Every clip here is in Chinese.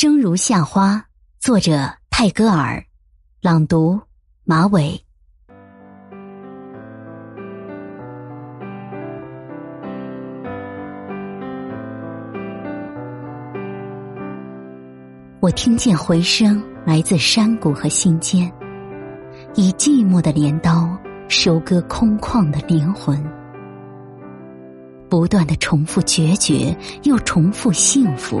生如夏花，作者泰戈尔，朗读马尾。我听见回声来自山谷和心间，以寂寞的镰刀收割空旷的灵魂，不断的重复决绝，又重复幸福。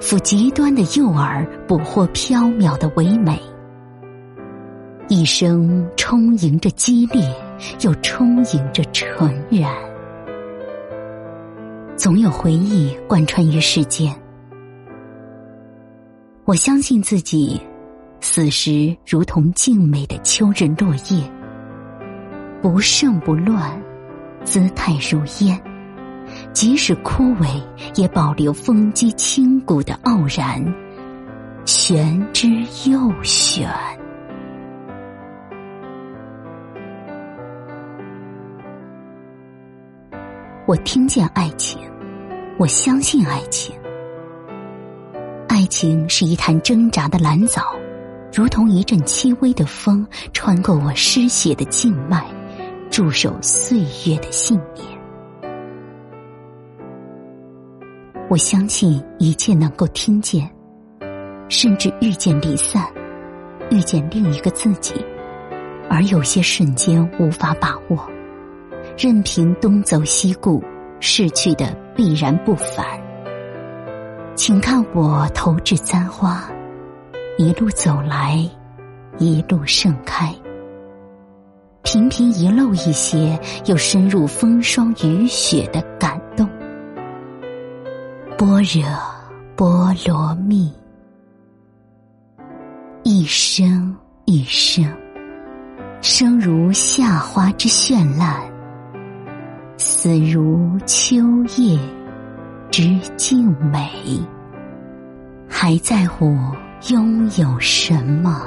抚极端的诱饵，捕获飘渺的唯美。一生充盈着激烈，又充盈着纯然。总有回忆贯穿于世间。我相信自己，死时如同静美的秋日落叶，不盛不乱，姿态如烟。即使枯萎，也保留风肌清骨的傲然，玄之又玄。我听见爱情，我相信爱情。爱情是一潭挣扎的蓝藻，如同一阵轻微的风，穿过我失血的静脉，驻守岁月的信念。我相信一切能够听见，甚至遇见离散，遇见另一个自己，而有些瞬间无法把握，任凭东走西顾，逝去的必然不返。请看我投掷簪花，一路走来，一路盛开，频频遗漏一些，又深入风霜雨雪的。若波罗蜜，一生一生，生如夏花之绚烂，死如秋叶之静美。还在乎拥有什么？